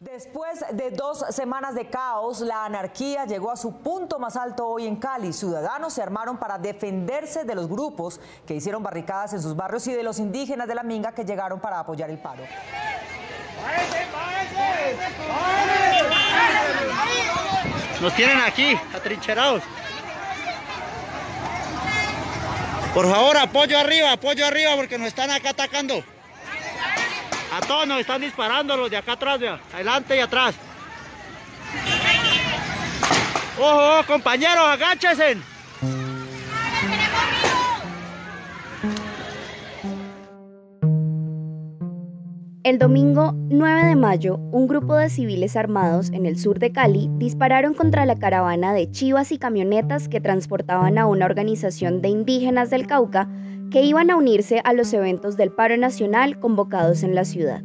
Después de dos semanas de caos, la anarquía llegó a su punto más alto hoy en Cali. Ciudadanos se armaron para defenderse de los grupos que hicieron barricadas en sus barrios y de los indígenas de la Minga que llegaron para apoyar el paro. Nos tienen aquí, atrincherados. Por favor, apoyo arriba, apoyo arriba, porque nos están acá atacando. A todos nos están disparando los de acá atrás, de adelante y atrás. ¡Ojo, compañeros, agáchense! El domingo 9 de mayo, un grupo de civiles armados en el sur de Cali dispararon contra la caravana de chivas y camionetas que transportaban a una organización de indígenas del Cauca que iban a unirse a los eventos del paro nacional convocados en la ciudad.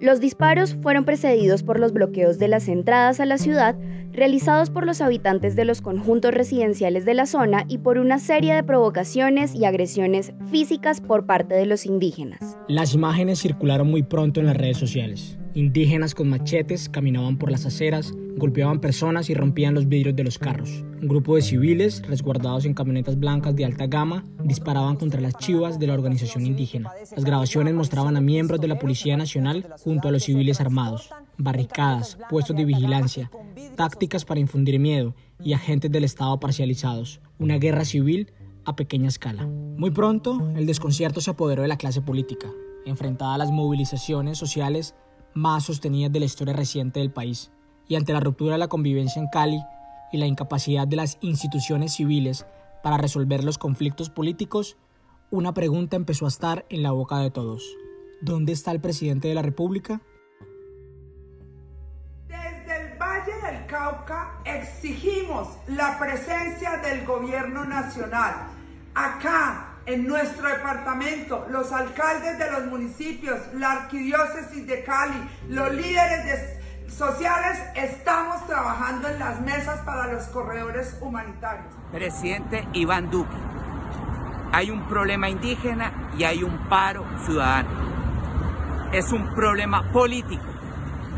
Los disparos fueron precedidos por los bloqueos de las entradas a la ciudad realizados por los habitantes de los conjuntos residenciales de la zona y por una serie de provocaciones y agresiones físicas por parte de los indígenas. Las imágenes circularon muy pronto en las redes sociales. Indígenas con machetes caminaban por las aceras, golpeaban personas y rompían los vidrios de los carros. Un grupo de civiles, resguardados en camionetas blancas de alta gama, disparaban contra las chivas de la organización indígena. Las grabaciones mostraban a miembros de la Policía Nacional junto a los civiles armados, barricadas, puestos de vigilancia, tácticas para infundir miedo y agentes del Estado parcializados. Una guerra civil a pequeña escala. Muy pronto, el desconcierto se apoderó de la clase política, enfrentada a las movilizaciones sociales más sostenidas de la historia reciente del país, y ante la ruptura de la convivencia en Cali y la incapacidad de las instituciones civiles para resolver los conflictos políticos, una pregunta empezó a estar en la boca de todos. ¿Dónde está el presidente de la República? Cauca exigimos la presencia del gobierno nacional. Acá, en nuestro departamento, los alcaldes de los municipios, la arquidiócesis de Cali, los líderes sociales, estamos trabajando en las mesas para los corredores humanitarios. Presidente Iván Duque, hay un problema indígena y hay un paro ciudadano. Es un problema político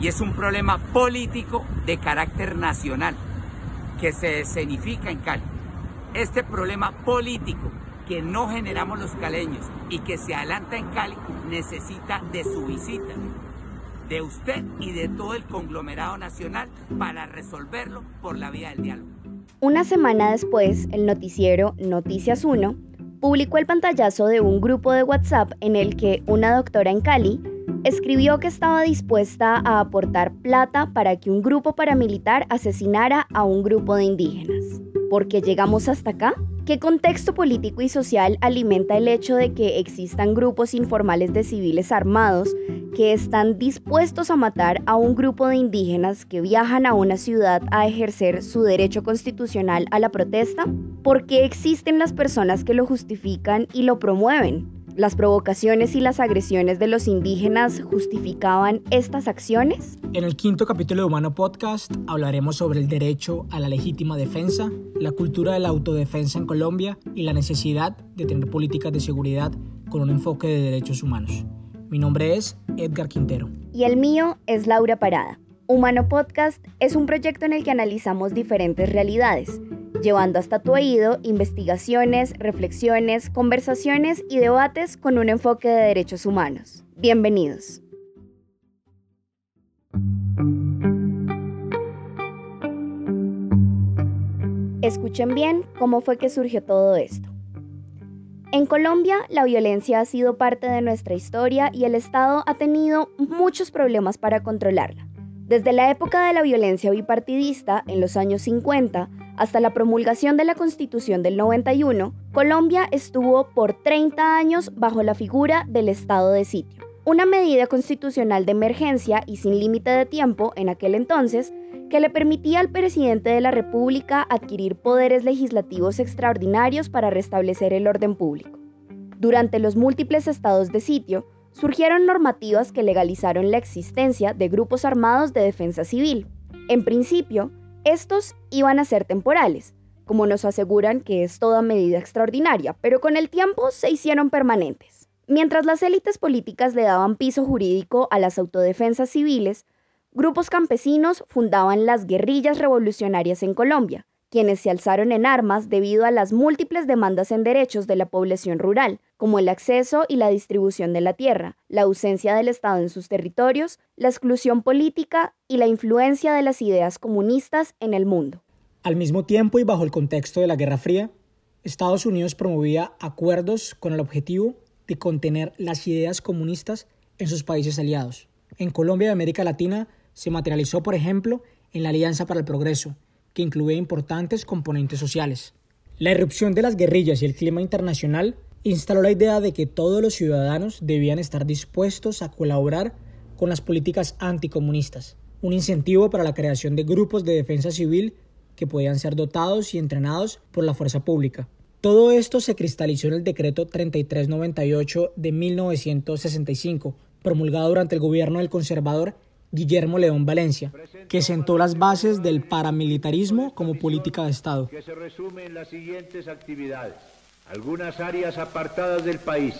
y es un problema político de carácter nacional que se escenifica en Cali. Este problema político que no generamos los caleños y que se adelanta en Cali necesita de su visita, de usted y de todo el conglomerado nacional para resolverlo por la vía del diálogo. Una semana después, el noticiero Noticias 1 publicó el pantallazo de un grupo de WhatsApp en el que una doctora en Cali escribió que estaba dispuesta a aportar plata para que un grupo paramilitar asesinara a un grupo de indígenas. ¿Por qué llegamos hasta acá? ¿Qué contexto político y social alimenta el hecho de que existan grupos informales de civiles armados que están dispuestos a matar a un grupo de indígenas que viajan a una ciudad a ejercer su derecho constitucional a la protesta? ¿Por qué existen las personas que lo justifican y lo promueven? ¿Las provocaciones y las agresiones de los indígenas justificaban estas acciones? En el quinto capítulo de Humano Podcast hablaremos sobre el derecho a la legítima defensa, la cultura de la autodefensa en Colombia y la necesidad de tener políticas de seguridad con un enfoque de derechos humanos. Mi nombre es Edgar Quintero. Y el mío es Laura Parada. Humano Podcast es un proyecto en el que analizamos diferentes realidades llevando hasta tu oído investigaciones, reflexiones, conversaciones y debates con un enfoque de derechos humanos. Bienvenidos. Escuchen bien cómo fue que surgió todo esto. En Colombia, la violencia ha sido parte de nuestra historia y el Estado ha tenido muchos problemas para controlarla. Desde la época de la violencia bipartidista, en los años 50, hasta la promulgación de la Constitución del 91, Colombia estuvo por 30 años bajo la figura del estado de sitio, una medida constitucional de emergencia y sin límite de tiempo en aquel entonces que le permitía al presidente de la República adquirir poderes legislativos extraordinarios para restablecer el orden público. Durante los múltiples estados de sitio, surgieron normativas que legalizaron la existencia de grupos armados de defensa civil. En principio, estos iban a ser temporales, como nos aseguran que es toda medida extraordinaria, pero con el tiempo se hicieron permanentes. Mientras las élites políticas le daban piso jurídico a las autodefensas civiles, grupos campesinos fundaban las guerrillas revolucionarias en Colombia, quienes se alzaron en armas debido a las múltiples demandas en derechos de la población rural, como el acceso y la distribución de la tierra, la ausencia del Estado en sus territorios, la exclusión política y la influencia de las ideas comunistas en el mundo. Al mismo tiempo y bajo el contexto de la Guerra Fría, Estados Unidos promovía acuerdos con el objetivo de contener las ideas comunistas en sus países aliados. En Colombia y América Latina se materializó, por ejemplo, en la Alianza para el Progreso, que incluía importantes componentes sociales. La irrupción de las guerrillas y el clima internacional instaló la idea de que todos los ciudadanos debían estar dispuestos a colaborar con las políticas anticomunistas, un incentivo para la creación de grupos de defensa civil que podían ser dotados y entrenados por la fuerza pública. Todo esto se cristalizó en el decreto 3398 de 1965, promulgado durante el gobierno del conservador Guillermo León Valencia, que sentó las bases del paramilitarismo como política de Estado. Que se resume las siguientes actividades. Algunas áreas apartadas del país,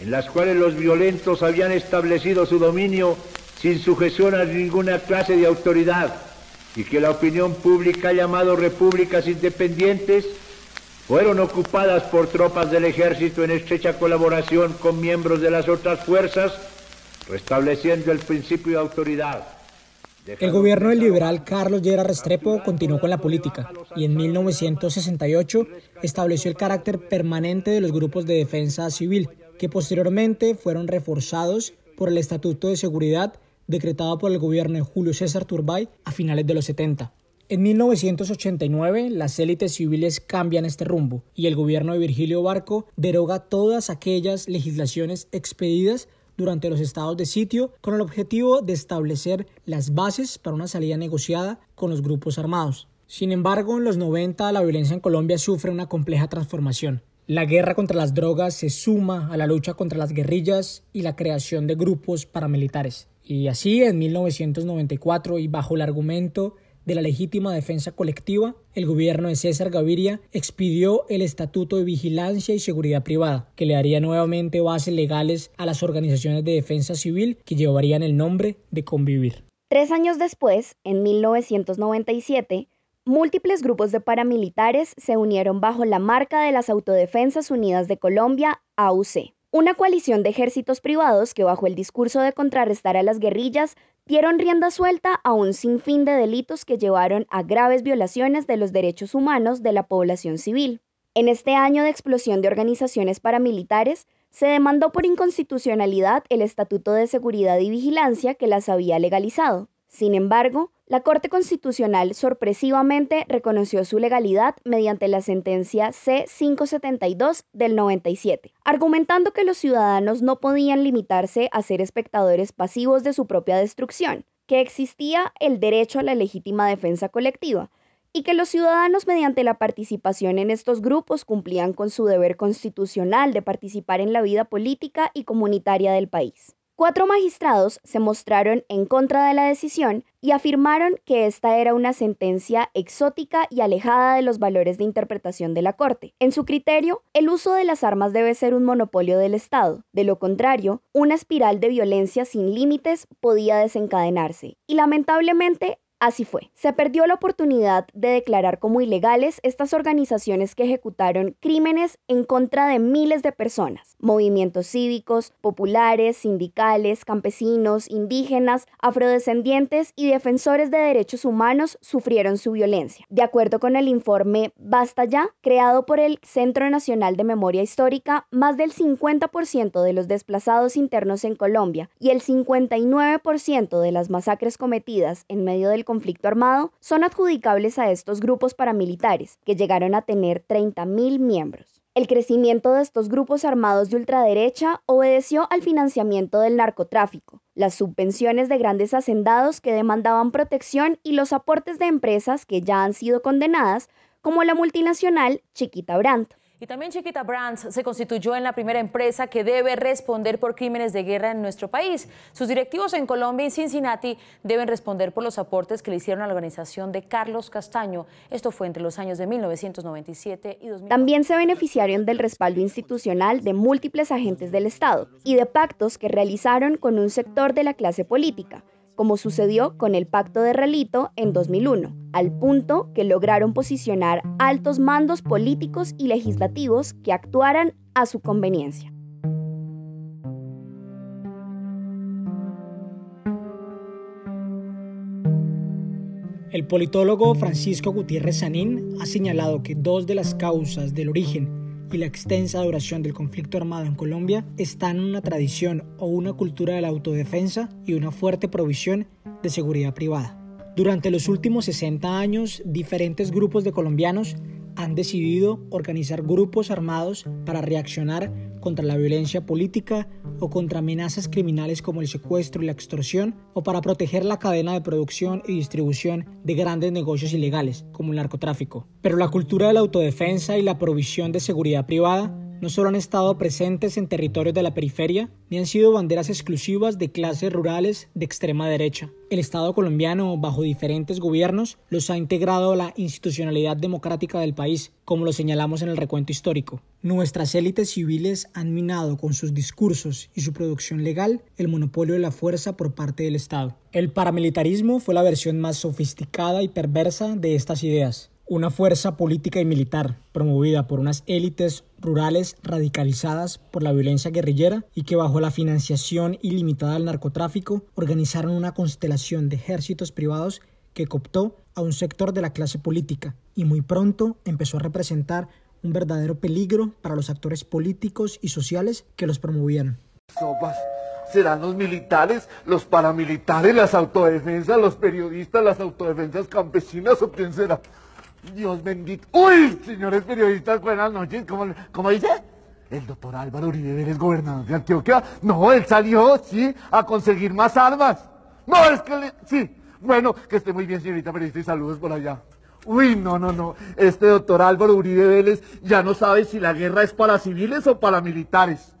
en las cuales los violentos habían establecido su dominio sin sujeción a ninguna clase de autoridad y que la opinión pública ha llamado repúblicas independientes, fueron ocupadas por tropas del ejército en estrecha colaboración con miembros de las otras fuerzas restableciendo el principio de autoridad. El gobierno del liberal Carlos Llera Restrepo continuó con la política y en 1968 estableció el carácter permanente de los grupos de defensa civil, que posteriormente fueron reforzados por el Estatuto de Seguridad decretado por el gobierno de Julio César Turbay a finales de los 70. En 1989, las élites civiles cambian este rumbo y el gobierno de Virgilio Barco deroga todas aquellas legislaciones expedidas durante los estados de sitio con el objetivo de establecer las bases para una salida negociada con los grupos armados. Sin embargo, en los 90 la violencia en Colombia sufre una compleja transformación. La guerra contra las drogas se suma a la lucha contra las guerrillas y la creación de grupos paramilitares. Y así, en 1994, y bajo el argumento de la legítima defensa colectiva, el gobierno de César Gaviria expidió el Estatuto de Vigilancia y Seguridad Privada, que le daría nuevamente bases legales a las organizaciones de defensa civil que llevarían el nombre de Convivir. Tres años después, en 1997, múltiples grupos de paramilitares se unieron bajo la marca de las Autodefensas Unidas de Colombia, AUC. Una coalición de ejércitos privados que bajo el discurso de contrarrestar a las guerrillas dieron rienda suelta a un sinfín de delitos que llevaron a graves violaciones de los derechos humanos de la población civil. En este año de explosión de organizaciones paramilitares, se demandó por inconstitucionalidad el Estatuto de Seguridad y Vigilancia que las había legalizado. Sin embargo, la Corte Constitucional sorpresivamente reconoció su legalidad mediante la sentencia C-572 del 97, argumentando que los ciudadanos no podían limitarse a ser espectadores pasivos de su propia destrucción, que existía el derecho a la legítima defensa colectiva, y que los ciudadanos mediante la participación en estos grupos cumplían con su deber constitucional de participar en la vida política y comunitaria del país. Cuatro magistrados se mostraron en contra de la decisión y afirmaron que esta era una sentencia exótica y alejada de los valores de interpretación de la Corte. En su criterio, el uso de las armas debe ser un monopolio del Estado. De lo contrario, una espiral de violencia sin límites podía desencadenarse. Y lamentablemente, Así fue. Se perdió la oportunidad de declarar como ilegales estas organizaciones que ejecutaron crímenes en contra de miles de personas. Movimientos cívicos, populares, sindicales, campesinos, indígenas, afrodescendientes y defensores de derechos humanos sufrieron su violencia. De acuerdo con el informe Basta Ya, creado por el Centro Nacional de Memoria Histórica, más del 50% de los desplazados internos en Colombia y el 59% de las masacres cometidas en medio del conflicto armado son adjudicables a estos grupos paramilitares, que llegaron a tener 30.000 miembros. El crecimiento de estos grupos armados de ultraderecha obedeció al financiamiento del narcotráfico, las subvenciones de grandes hacendados que demandaban protección y los aportes de empresas que ya han sido condenadas, como la multinacional Chiquita Brandt. Y también Chiquita Brands se constituyó en la primera empresa que debe responder por crímenes de guerra en nuestro país. Sus directivos en Colombia y Cincinnati deben responder por los aportes que le hicieron a la organización de Carlos Castaño. Esto fue entre los años de 1997 y 2000. También se beneficiaron del respaldo institucional de múltiples agentes del Estado y de pactos que realizaron con un sector de la clase política como sucedió con el Pacto de Relito en 2001, al punto que lograron posicionar altos mandos políticos y legislativos que actuaran a su conveniencia. El politólogo Francisco Gutiérrez Sanín ha señalado que dos de las causas del origen y la extensa duración del conflicto armado en Colombia están una tradición o una cultura de la autodefensa y una fuerte provisión de seguridad privada. Durante los últimos 60 años, diferentes grupos de colombianos han decidido organizar grupos armados para reaccionar contra la violencia política o contra amenazas criminales como el secuestro y la extorsión, o para proteger la cadena de producción y distribución de grandes negocios ilegales como el narcotráfico. Pero la cultura de la autodefensa y la provisión de seguridad privada no solo han estado presentes en territorios de la periferia, ni han sido banderas exclusivas de clases rurales de extrema derecha. El Estado colombiano, bajo diferentes gobiernos, los ha integrado a la institucionalidad democrática del país, como lo señalamos en el recuento histórico. Nuestras élites civiles han minado con sus discursos y su producción legal el monopolio de la fuerza por parte del Estado. El paramilitarismo fue la versión más sofisticada y perversa de estas ideas una fuerza política y militar promovida por unas élites rurales radicalizadas por la violencia guerrillera y que bajo la financiación ilimitada del narcotráfico organizaron una constelación de ejércitos privados que cooptó a un sector de la clase política y muy pronto empezó a representar un verdadero peligro para los actores políticos y sociales que los promovieron. ¿Serán los militares, los paramilitares, las autodefensas, los periodistas, las autodefensas campesinas o quién será? Dios bendito. Uy, señores periodistas, buenas noches. ¿Cómo, dice? El doctor Álvaro Uribe Vélez, gobernador de Antioquia. No, él salió, sí, a conseguir más armas. No, es que le... Sí. Bueno, que esté muy bien, señorita periodista, y saludos por allá. Uy, no, no, no. Este doctor Álvaro Uribe Vélez ya no sabe si la guerra es para civiles o para militares.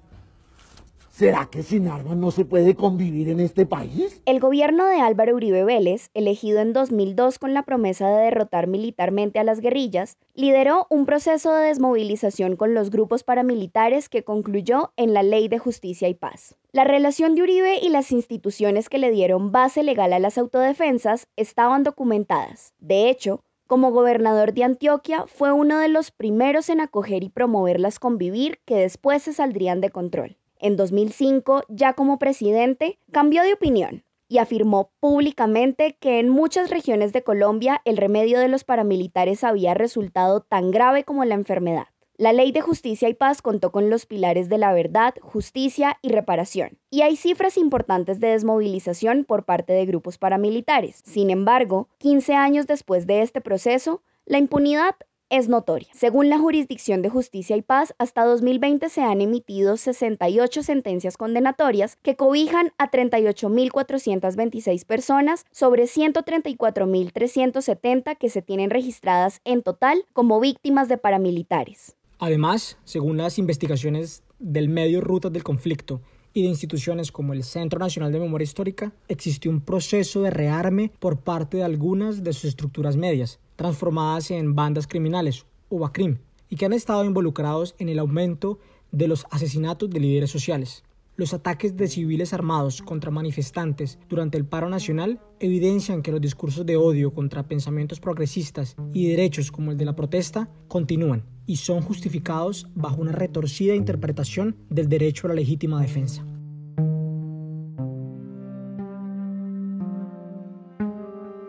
¿Será que sin armas no se puede convivir en este país? El gobierno de Álvaro Uribe Vélez, elegido en 2002 con la promesa de derrotar militarmente a las guerrillas, lideró un proceso de desmovilización con los grupos paramilitares que concluyó en la Ley de Justicia y Paz. La relación de Uribe y las instituciones que le dieron base legal a las autodefensas estaban documentadas. De hecho, como gobernador de Antioquia, fue uno de los primeros en acoger y promoverlas convivir que después se saldrían de control. En 2005, ya como presidente, cambió de opinión y afirmó públicamente que en muchas regiones de Colombia el remedio de los paramilitares había resultado tan grave como la enfermedad. La ley de justicia y paz contó con los pilares de la verdad, justicia y reparación. Y hay cifras importantes de desmovilización por parte de grupos paramilitares. Sin embargo, 15 años después de este proceso, la impunidad es notoria. Según la Jurisdicción de Justicia y Paz, hasta 2020 se han emitido 68 sentencias condenatorias que cobijan a 38.426 personas sobre 134.370 que se tienen registradas en total como víctimas de paramilitares. Además, según las investigaciones del medio Rutas del Conflicto y de instituciones como el Centro Nacional de Memoria Histórica, existió un proceso de rearme por parte de algunas de sus estructuras medias, transformadas en bandas criminales o BACRIM y que han estado involucrados en el aumento de los asesinatos de líderes sociales. Los ataques de civiles armados contra manifestantes durante el paro nacional evidencian que los discursos de odio contra pensamientos progresistas y derechos como el de la protesta continúan y son justificados bajo una retorcida interpretación del derecho a la legítima defensa.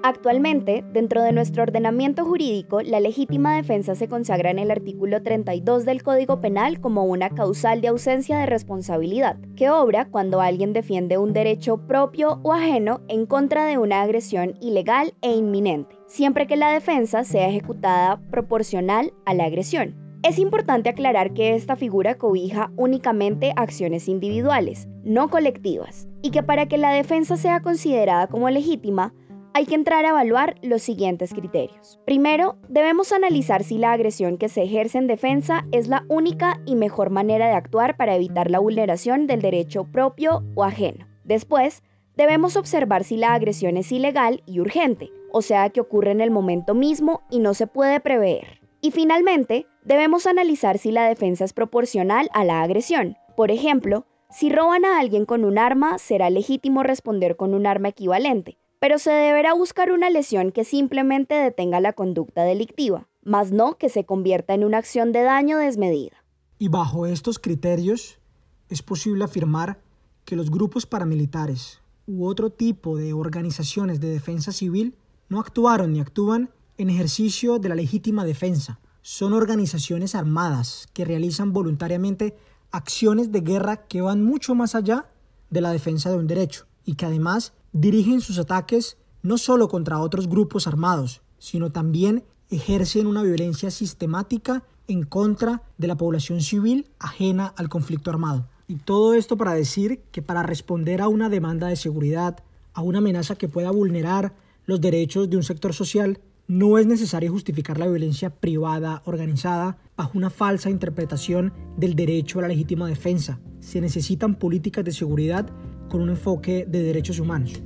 Actualmente, dentro de nuestro ordenamiento jurídico, la legítima defensa se consagra en el artículo 32 del Código Penal como una causal de ausencia de responsabilidad, que obra cuando alguien defiende un derecho propio o ajeno en contra de una agresión ilegal e inminente, siempre que la defensa sea ejecutada proporcional a la agresión. Es importante aclarar que esta figura cobija únicamente acciones individuales, no colectivas, y que para que la defensa sea considerada como legítima, hay que entrar a evaluar los siguientes criterios. Primero, debemos analizar si la agresión que se ejerce en defensa es la única y mejor manera de actuar para evitar la vulneración del derecho propio o ajeno. Después, debemos observar si la agresión es ilegal y urgente, o sea que ocurre en el momento mismo y no se puede prever. Y finalmente, debemos analizar si la defensa es proporcional a la agresión. Por ejemplo, Si roban a alguien con un arma, será legítimo responder con un arma equivalente, pero se deberá buscar una lesión que simplemente detenga la conducta delictiva, más no que se convierta en una acción de daño desmedida. Y bajo estos criterios, es posible afirmar que los grupos paramilitares u otro tipo de organizaciones de defensa civil no actuaron ni actúan en ejercicio de la legítima defensa. Son organizaciones armadas que realizan voluntariamente acciones de guerra que van mucho más allá de la defensa de un derecho y que además dirigen sus ataques no solo contra otros grupos armados, sino también ejercen una violencia sistemática en contra de la población civil ajena al conflicto armado. Y todo esto para decir que para responder a una demanda de seguridad, a una amenaza que pueda vulnerar los derechos de un sector social, no es necesario justificar la violencia privada organizada bajo una falsa interpretación del derecho a la legítima defensa. Se necesitan políticas de seguridad con un enfoque de derechos humanos.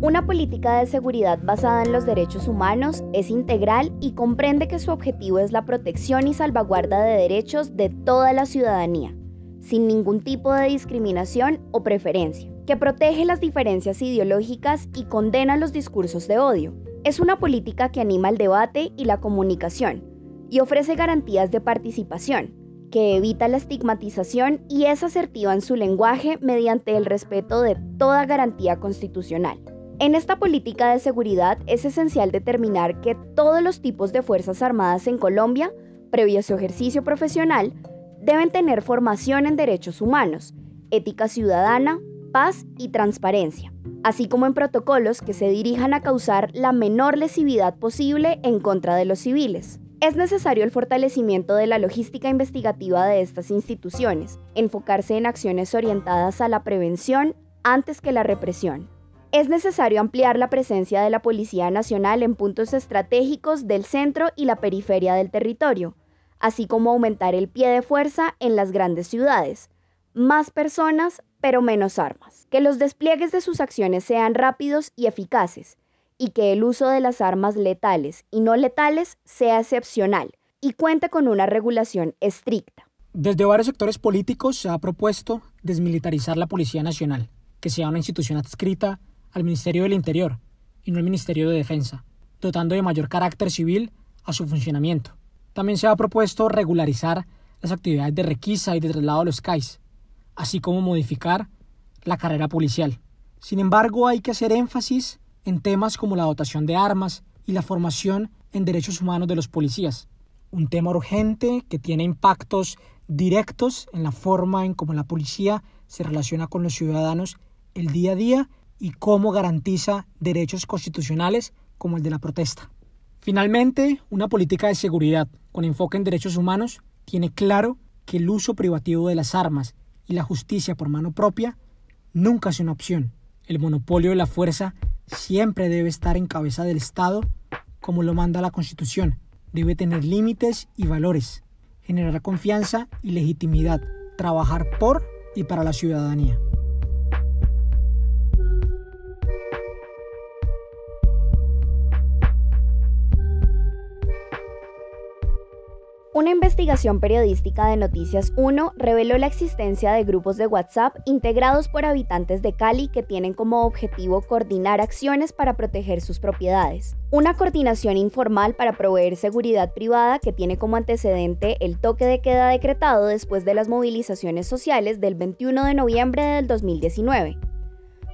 Una política de seguridad basada en los derechos humanos es integral y comprende que su objetivo es la protección y salvaguarda de derechos de toda la ciudadanía, sin ningún tipo de discriminación o preferencia, que protege las diferencias ideológicas y condena los discursos de odio. Es una política que anima el debate y la comunicación y ofrece garantías de participación, que evita la estigmatización y es asertiva en su lenguaje mediante el respeto de toda garantía constitucional. En esta política de seguridad es esencial determinar que todos los tipos de Fuerzas Armadas en Colombia, previo a su ejercicio profesional, deben tener formación en derechos humanos, ética ciudadana, paz y transparencia, así como en protocolos que se dirijan a causar la menor lesividad posible en contra de los civiles. Es necesario el fortalecimiento de la logística investigativa de estas instituciones, enfocarse en acciones orientadas a la prevención antes que la represión. Es necesario ampliar la presencia de la Policía Nacional en puntos estratégicos del centro y la periferia del territorio, así como aumentar el pie de fuerza en las grandes ciudades. Más personas, pero menos armas. Que los despliegues de sus acciones sean rápidos y eficaces, y que el uso de las armas letales y no letales sea excepcional y cuente con una regulación estricta. Desde varios sectores políticos se ha propuesto desmilitarizar la Policía Nacional, que sea una institución adscrita al Ministerio del Interior y no al Ministerio de Defensa, dotando de mayor carácter civil a su funcionamiento. También se ha propuesto regularizar las actividades de requisa y de traslado de los CAIs, así como modificar la carrera policial. Sin embargo, hay que hacer énfasis en temas como la dotación de armas y la formación en derechos humanos de los policías, un tema urgente que tiene impactos directos en la forma en cómo la policía se relaciona con los ciudadanos el día a día y cómo garantiza derechos constitucionales como el de la protesta. Finalmente, una política de seguridad con enfoque en derechos humanos tiene claro que el uso privativo de las armas y la justicia por mano propia nunca es una opción. El monopolio de la fuerza siempre debe estar en cabeza del Estado como lo manda la Constitución. Debe tener límites y valores, generar confianza y legitimidad, trabajar por y para la ciudadanía. Una investigación periodística de Noticias 1 reveló la existencia de grupos de WhatsApp integrados por habitantes de Cali que tienen como objetivo coordinar acciones para proteger sus propiedades. Una coordinación informal para proveer seguridad privada que tiene como antecedente el toque de queda decretado después de las movilizaciones sociales del 21 de noviembre del 2019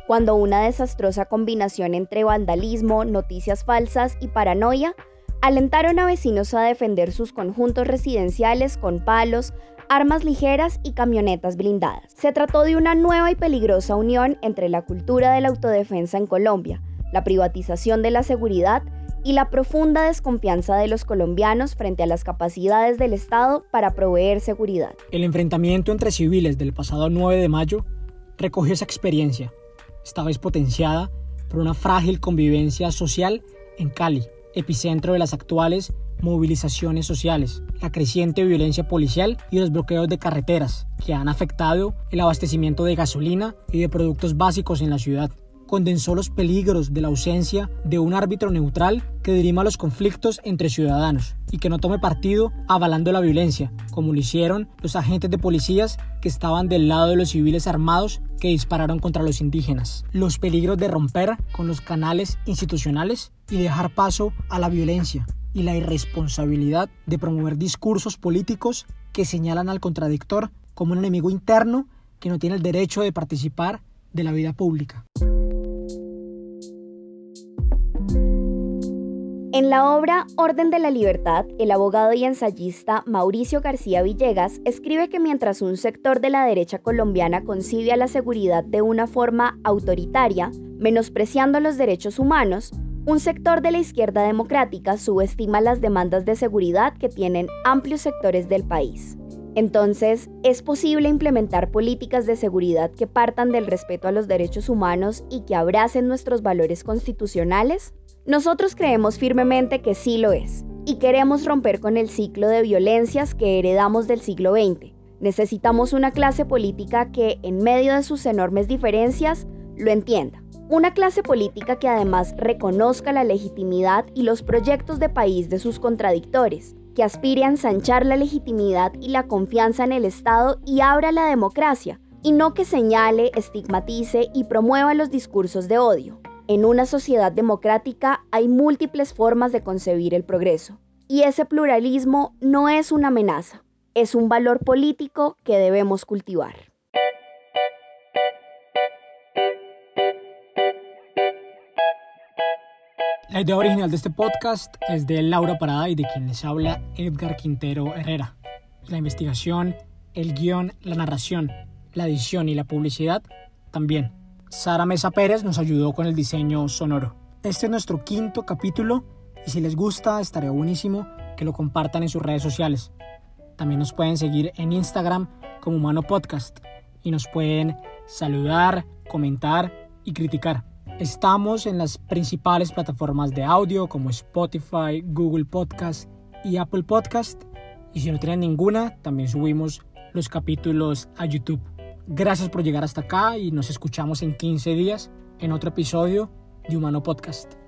cuando una desastrosa combinación entre vandalismo, noticias falsas y paranoia alentaron a vecinos a defender sus conjuntos residenciales con palos, armas ligeras y camionetas blindadas. Se trató de una nueva y peligrosa unión entre la cultura de la autodefensa en Colombia, la privatización de la seguridad y la profunda desconfianza de los colombianos frente a las capacidades del Estado para proveer seguridad. El enfrentamiento entre civiles del pasado 9 de mayo recogió esa experiencia, esta vez potenciada por una frágil convivencia social en Cali, epicentro de las actuales movilizaciones sociales, la creciente violencia policial y los bloqueos de carreteras que han afectado el abastecimiento de gasolina y de productos básicos en la ciudad. condensó los peligros de la ausencia de un árbitro neutral que dirima los conflictos entre ciudadanos y que no tome partido avalando la violencia, como lo hicieron los agentes de policías que estaban del lado de los civiles armados que dispararon contra los indígenas. Los peligros de romper con los canales institucionales y dejar paso a la violencia y la irresponsabilidad de promover discursos políticos que señalan al contradictor como un enemigo interno que no tiene el derecho de participar de la vida pública. En la obra Orden de la Libertad, el abogado y ensayista Mauricio García Villegas escribe que mientras un sector de la derecha colombiana concibe a la seguridad de una forma autoritaria, menospreciando los derechos humanos, un sector de la izquierda democrática subestima las demandas de seguridad que tienen amplios sectores del país. Entonces, ¿es posible implementar políticas de seguridad que partan del respeto a los derechos humanos y que abracen nuestros valores constitucionales? Nosotros creemos firmemente que sí lo es, y queremos romper con el ciclo de violencias que heredamos del siglo XX. Necesitamos una clase política que, en medio de sus enormes diferencias, lo entienda. Una clase política que además reconozca la legitimidad y los proyectos de país de sus contradictores, que aspire a ensanchar la legitimidad y la confianza en el Estado y abra la democracia, y no que señale, estigmatice y promueva los discursos de odio. En una sociedad democrática hay múltiples formas de concebir el progreso, y ese pluralismo no es una amenaza, es un valor político que debemos cultivar. La idea original de este podcast es de Laura Parada y de quien les habla Edgar Quintero Herrera. La investigación, el guion, la narración, la edición y la publicidad también Sara Mesa Pérez nos ayudó con el diseño sonoro. Este es nuestro quinto capítulo y si les gusta estaría buenísimo que lo compartan en sus redes sociales. También nos pueden seguir en Instagram como Humano Podcast y nos pueden saludar, comentar y criticar. Estamos en las principales plataformas de audio como Spotify, Google Podcast y Apple Podcast. Y si no tienen ninguna, también subimos los capítulos a YouTube. Gracias por llegar hasta acá y nos escuchamos en 15 días en otro episodio de Humano Podcast.